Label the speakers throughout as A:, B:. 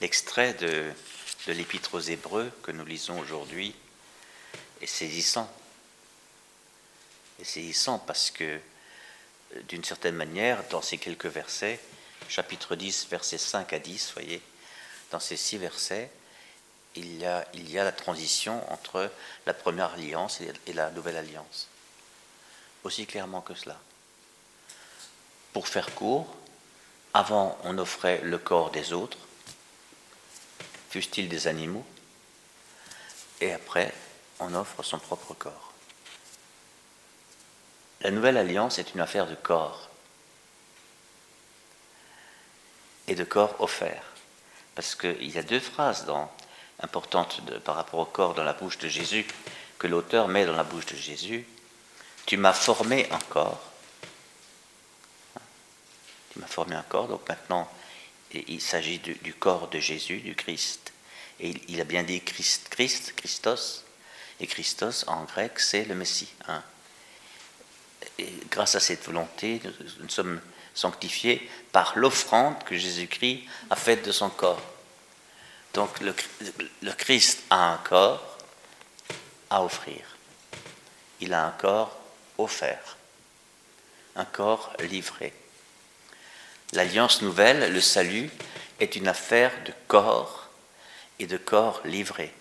A: L'extrait de, l'Épître aux Hébreux que nous lisons aujourd'hui est saisissant. Est saisissant parce que, d'une certaine manière, dans ces quelques versets, chapitre 10, versets 5 à 10, voyez, dans ces six versets, il y a la transition entre la première alliance et la nouvelle alliance. Aussi clairement que cela. Pour faire court, avant on offrait le corps des autres, fussent-ils des animaux, et après on offre son propre corps. La nouvelle alliance est une affaire de corps et de corps offert. Parce qu'il y a deux phrases dans, importantes par rapport au corps dans la bouche de Jésus que l'auteur met dans la bouche de Jésus. Tu m'as formé un corps. Tu m'as formé un corps, donc maintenant il s'agit du, corps de Jésus, du Christ. Et il, a bien dit Christ, Christ, Christos. Et Christos en grec, c'est le Messie. Hein. Grâce à cette volonté, nous sommes sanctifié par l'offrande que Jésus-Christ a faite de son corps. Donc le, Christ a un corps à offrir. Il a un corps offert, un corps livré. L'alliance nouvelle, le salut, est une affaire de corps et de corps livré.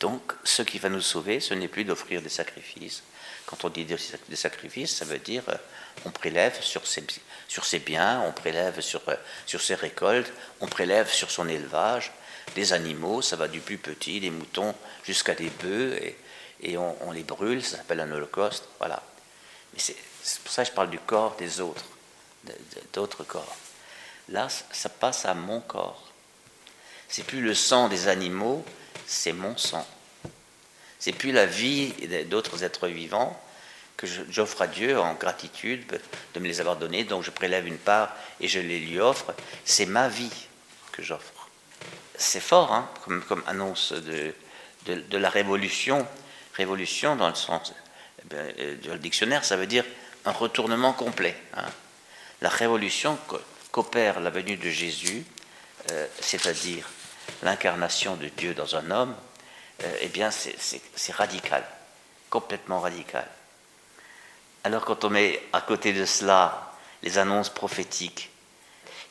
A: Donc, ce qui va nous sauver, ce n'est plus d'offrir des sacrifices, quand on dit des sacrifices, ça veut dire euh, on prélève sur ses, biens, on prélève sur, euh, sur ses récoltes, on prélève sur son élevage des animaux, ça va du plus petit, des moutons, jusqu'à des bœufs, et, et on, les brûle, ça s'appelle un holocauste, voilà. Mais c'est pour ça que je parle du corps des autres, d'autres corps. Là, ça passe à mon corps. C'est plus le sang des animaux, c'est mon sang. C'est plus la vie d'autres êtres vivants que j'offre à Dieu en gratitude de me les avoir donnés, donc je prélève une part et je les lui offre. C'est ma vie que j'offre. C'est fort hein, comme, annonce de, la révolution. Révolution, dans le sens eh ben, euh, du dictionnaire, ça veut dire un retournement complet. Hein. La révolution qu'opère la venue de Jésus, euh, c'est-à-dire l'incarnation de Dieu dans un homme, euh, eh bien, c'est radical, complètement radical. Alors, quand on met à côté de cela les annonces prophétiques,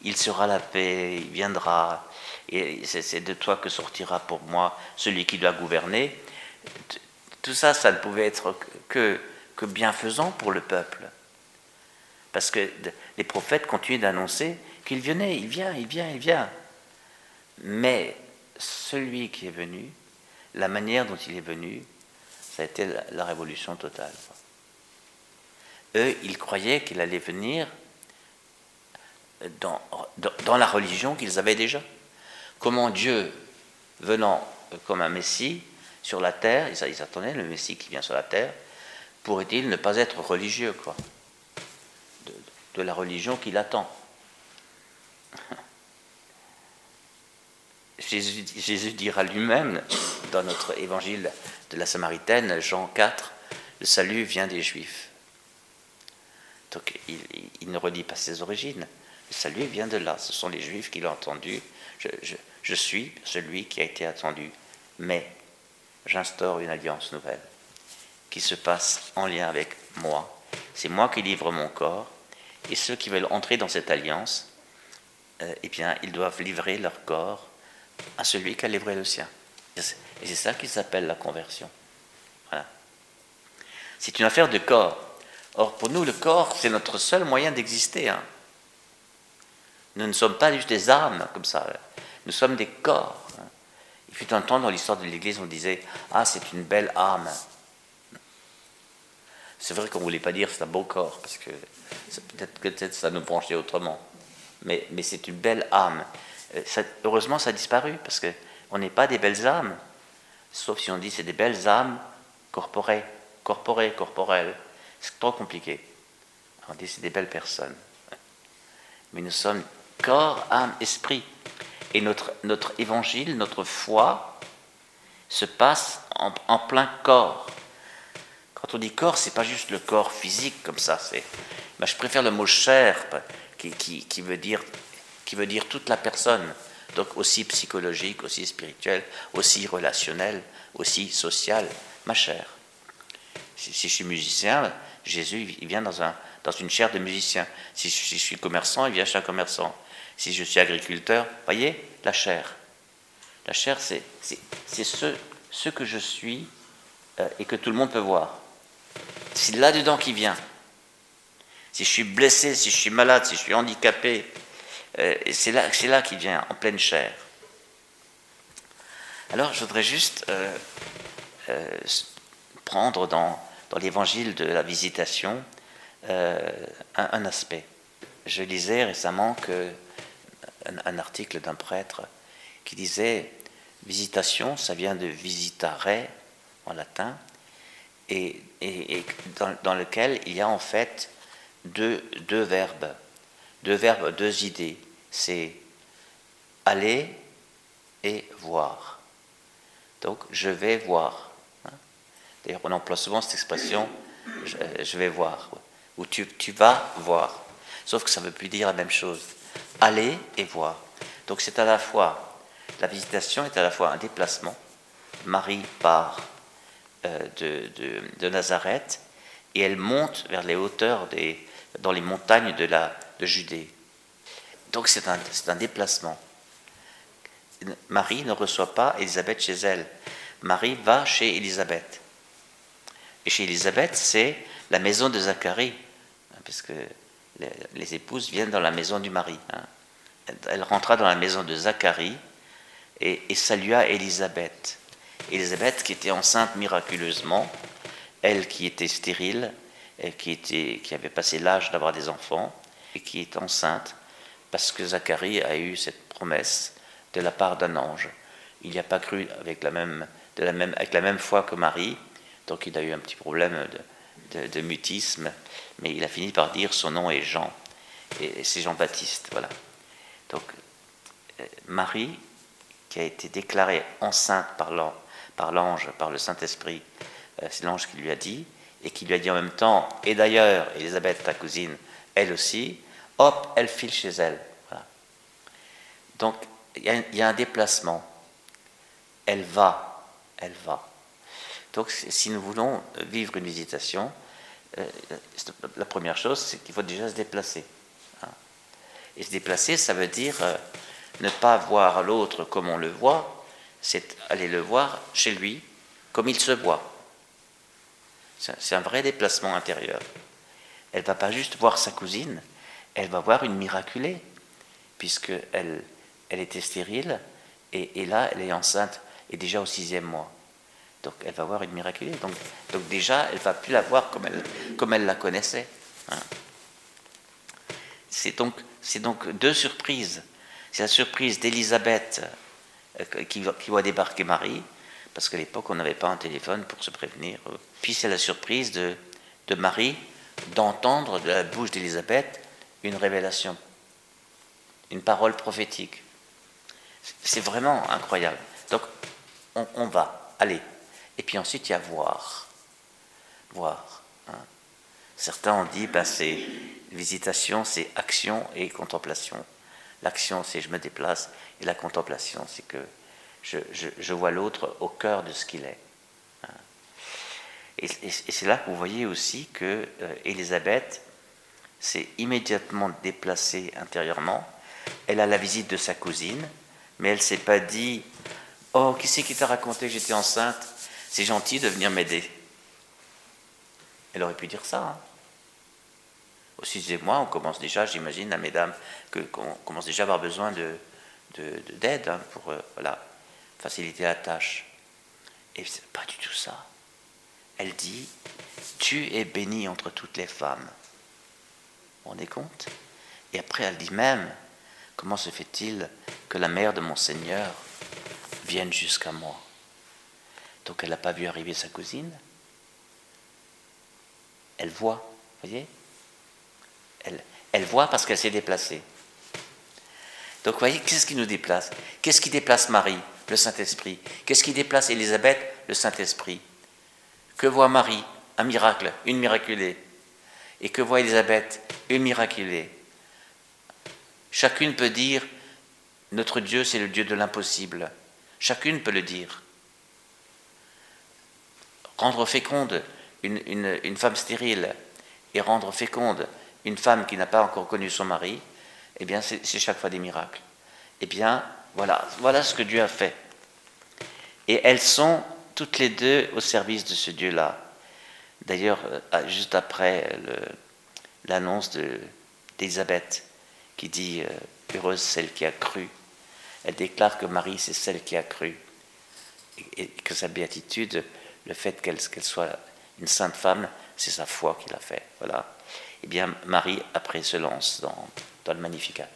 A: il sera la paix, il viendra, et c'est de toi que sortira pour moi celui qui doit gouverner. Tout ça, ça ne pouvait être que, que bienfaisant pour le peuple. Parce que les prophètes continuaient d'annoncer qu'il venait, il vient, il vient, il vient. Mais celui qui est venu, la manière dont il est venu, ça a été la, révolution totale. Eux, ils croyaient qu'il allait venir dans, la religion qu'ils avaient déjà. Comment Dieu, venant comme un Messie sur la terre, ils, attendaient le Messie qui vient sur la terre, pourrait-il ne pas être religieux, de la religion qu'il attend Jésus, dira lui-même dans notre évangile de la Samaritaine, Jean 4, le salut vient des Juifs. Donc il, ne redit pas ses origines. Le salut vient de là. Ce sont les Juifs qui l'ont entendu. Je, suis celui qui a été attendu. Mais j'instaure une alliance nouvelle qui se passe en lien avec moi. C'est moi qui livre mon corps. Et ceux qui veulent entrer dans cette alliance, euh, eh bien, ils doivent livrer leur corps à celui qui a livré le sien. Et c'est ça qui s'appelle la conversion. Voilà. C'est une affaire de corps. Or, pour nous, le corps, c'est notre seul moyen d'exister. Hein. Nous ne sommes pas juste des âmes comme ça. Nous sommes des corps. Hein. Il fut un temps dans l'histoire de l'Église, on disait Ah, c'est une belle âme. C'est vrai qu'on ne voulait pas dire c'est un beau corps, parce que peut-être que ça nous branchait autrement. Mais, mais c'est une belle âme. Euh, heureusement, ça a disparu parce qu'on n'est pas des belles âmes, sauf si on dit c'est des belles âmes corporées, corporées, corporelles. C'est trop compliqué. On dit c'est des belles personnes. Mais nous sommes corps, âme, esprit. Et notre, notre évangile, notre foi, se passe en, plein corps. Quand on dit corps, c'est pas juste le corps physique comme ça. C'est, je préfère le mot chair qui, qui, qui veut dire qui veut dire toute la personne, donc aussi psychologique, aussi spirituelle, aussi relationnelle, aussi sociale, ma chair. Si, je suis musicien, Jésus, il vient dans, un, dans une chair de musicien. Si je, suis commerçant, il vient chez un commerçant. Si je suis agriculteur, voyez, la chair. La chair, c'est ce, ce que je suis euh, et que tout le monde peut voir. C'est là-dedans qui vient. Si je suis blessé, si je suis malade, si je suis handicapé, euh, c'est là, là qu'il vient, en pleine chair. Alors, je voudrais juste euh, prendre dans, dans l'évangile de la visitation un, aspect. Je lisais récemment que, un article d'un prêtre qui disait Visitation, ça vient de visitare en latin, et, dans, lequel il y a en fait deux, deux verbes, deux verbes, deux idées. C'est aller et voir. Donc, je vais voir. Hein? D'ailleurs, on emploie souvent cette expression je, vais voir, ou tu, tu, vas voir. Sauf que ça ne veut plus dire la même chose. Aller et voir. Donc, c'est à la fois la visitation est à la fois un déplacement. Marie part euh, de, Nazareth et elle monte vers les hauteurs, des, dans les montagnes de, la, de Judée. Donc c'est un, un déplacement. Marie ne reçoit pas Élisabeth chez elle. Marie va chez Élisabeth. Et chez Élisabeth, c'est la maison de Zacharie, hein, parce que les, épouses viennent dans la maison du mari. Hein. Elle rentra dans la maison de Zacharie et, salua Élisabeth. Élisabeth qui était enceinte miraculeusement, elle qui était stérile, qui, était, qui avait passé l'âge d'avoir des enfants, et qui est enceinte parce que Zacharie a eu cette promesse de la part d'un ange. Il n'y a pas cru avec la, même, avec la même foi que Marie, donc il a eu un petit problème de, de, mutisme, mais il a fini par dire son nom est Jean, et c'est Jean-Baptiste, voilà. Donc euh, Marie qui a été déclarée enceinte par l'ange, par le Saint-Esprit, euh, c'est l'ange qui lui a dit, et qui lui a dit en même temps, et d'ailleurs, Elisabeth, ta cousine, elle aussi, hop, elle file chez elle. Donc, il y, a un déplacement. Elle va, elle va. Donc, si nous voulons vivre une visitation, euh, la première chose, c'est qu'il faut déjà se déplacer. Hein. Et se déplacer, ça veut dire euh, ne pas voir l'autre comme on le voit, c'est aller le voir chez lui comme il se voit. C'est un vrai déplacement intérieur. Elle va pas juste voir sa cousine, elle va voir une miraculée, puisqu'elle elle était stérile, et, là, elle est enceinte, et déjà au sixième mois. Donc elle va voir une miraculée. Donc, donc déjà, elle va plus la voir comme elle, comme elle la connaissait. Hein. C'est donc, donc deux surprises. C'est la surprise d'Élisabeth euh, qui, voit débarquer Marie, parce qu'à l'époque, on n'avait pas un téléphone pour se prévenir. Puis c'est la surprise de, Marie d'entendre de la bouche d'Élisabeth une révélation, une parole prophétique. C'est vraiment incroyable. Donc, on, va, aller. Et puis ensuite, il y a voir. Voir. Hein. Certains ont dit, ben, c'est visitation, c'est action et contemplation. L'action, c'est je me déplace, et la contemplation, c'est que je, vois l'autre au cœur de ce qu'il est. Hein. Et, c'est là que vous voyez aussi que euh, Élisabeth s'est immédiatement déplacée intérieurement. Elle a la visite de sa cousine, mais elle s'est pas dit Oh, qui c'est qui t'a raconté que j'étais enceinte? C'est gentil de venir m'aider. Elle aurait pu dire ça. Hein. Au sixième mois, on commence déjà, j'imagine, à mesdames, qu'on commence déjà à avoir besoin d'aide de, hein, pour euh, faciliter la tâche. Et c'est pas du tout ça. Elle dit Tu es bénie entre toutes les femmes. On est compte? Et après, elle dit même Comment se fait-il que la mère de mon Seigneur vienne jusqu'à moi? Donc elle n'a pas vu arriver sa cousine? Elle voit, voyez? Elle, voit parce qu'elle s'est déplacée. Donc vous voyez, qu'est-ce qui nous déplace? Qu'est-ce qui déplace Marie Le Saint-Esprit? Qu'est-ce qui déplace Élisabeth Le Saint-Esprit? Que voit Marie? Un miracle, une miraculée. Et que voit Élisabeth? Une miraculée. Chacune peut dire, notre Dieu, c'est le Dieu de l'impossible. Chacune peut le dire. Rendre féconde une, femme stérile et rendre féconde une femme qui n'a pas encore connu son mari, eh bien, c'est chaque fois des miracles. Eh bien, voilà, voilà ce que Dieu a fait. Et elles sont toutes les deux au service de ce Dieu-là. D'ailleurs, euh, juste après l'annonce d'Élisabeth, qui dit euh, Heureuse celle qui a cru, elle déclare que Marie, c'est celle qui a cru. Et que sa béatitude, le fait qu'elle soit une sainte femme, c'est sa foi qui l'a fait. Voilà. Eh bien, Marie, après, se lance dans, le Magnificat.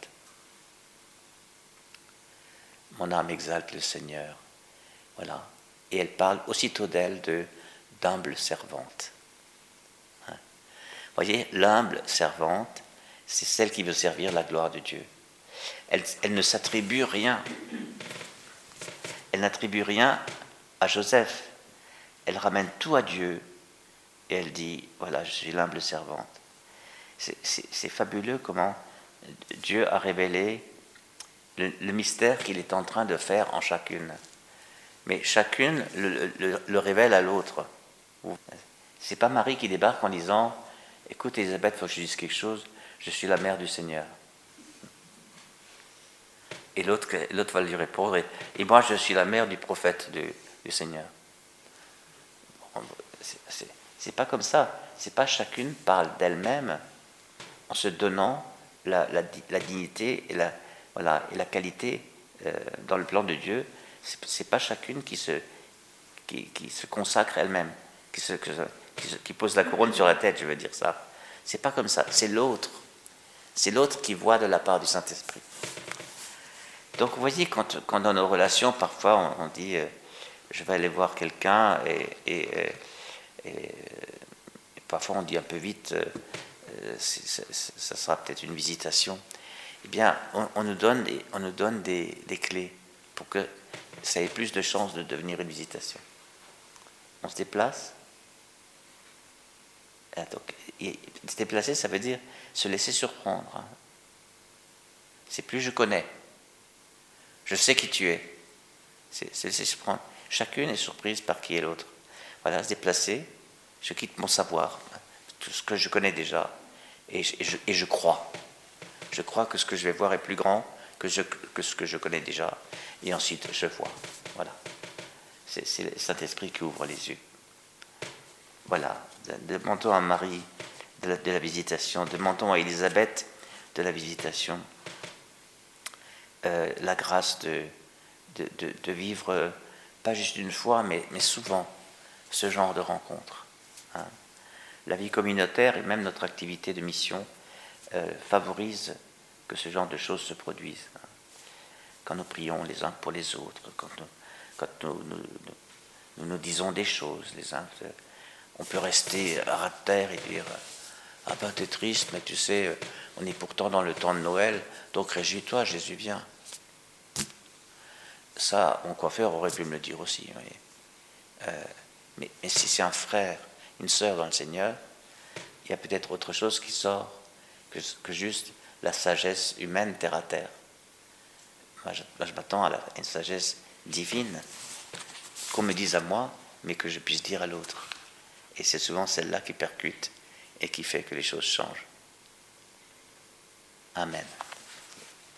A: Mon âme exalte le Seigneur. Voilà. Et elle parle aussitôt d'elle de d'humble servante. Hein. Voyez, l'humble servante, c'est celle qui veut servir la gloire de Dieu. Elle, elle ne s'attribue rien. Elle n'attribue rien à Joseph. Elle ramène tout à Dieu et elle dit, voilà, je suis l'humble servante. C'est fabuleux comment Dieu a révélé le, mystère qu'il est en train de faire en chacune. Mais chacune le, révèle à l'autre. C'est pas Marie qui débarque en disant Écoute, Elisabeth, il faut que je dise quelque chose, je suis la mère du Seigneur. Et l'autre va lui répondre Et moi, je suis la mère du prophète du, Seigneur. C'est pas comme ça. C'est pas chacune parle d'elle-même en se donnant la, dignité et la, qualité euh, dans le plan de Dieu. C'est pas chacune qui se, consacre elle-même, qui, se, qui, pose la couronne sur la tête, je veux dire ça. C'est pas comme ça. C'est l'autre. C'est l'autre qui voit de la part du Saint-Esprit. Donc vous voyez, quand, dans nos relations, parfois on, dit euh, je vais aller voir quelqu'un et, et, parfois on dit un peu vite euh, ça sera peut-être une visitation, eh bien, on, nous donne, des, on nous donne des, clés pour que ça ait plus de chances de devenir une visitation. On se déplace. Ah, se déplacer, ça veut dire se laisser surprendre. Hein. C'est plus je connais. Je sais qui tu es. C'est se laisser surprendre. Chacune est surprise par qui est l'autre. Voilà, se déplacer. Je quitte mon savoir, tout ce que je connais déjà, et je, crois. Je crois que ce que je vais voir est plus grand que, ce que je connais déjà. Et ensuite, je vois. Voilà. C'est le Saint-Esprit qui ouvre les yeux. Voilà. Demandons à Marie de la, visitation, demandons à Élisabeth de la visitation euh, la grâce de, de, vivre, pas juste une fois, mais, mais souvent, ce genre de rencontre. Hein la vie communautaire et même notre activité de mission euh, favorise que ce genre de choses se produisent. Quand nous prions les uns pour les autres, quand nous nous, disons des choses les uns, on peut rester à terre et dire Ah ben t'es triste, mais tu sais, on est pourtant dans le temps de Noël, donc réjouis-toi, Jésus vient. Ça, mon coiffeur aurait pu me le dire aussi. Euh, mais si c'est un frère une sœur dans le Seigneur, il y a peut-être autre chose qui sort que, juste la sagesse humaine terre à terre. Moi, je, m'attends à, une sagesse divine qu'on me dise à moi, mais que je puisse dire à l'autre. Et c'est souvent celle-là qui percute et qui fait que les choses changent. Amen.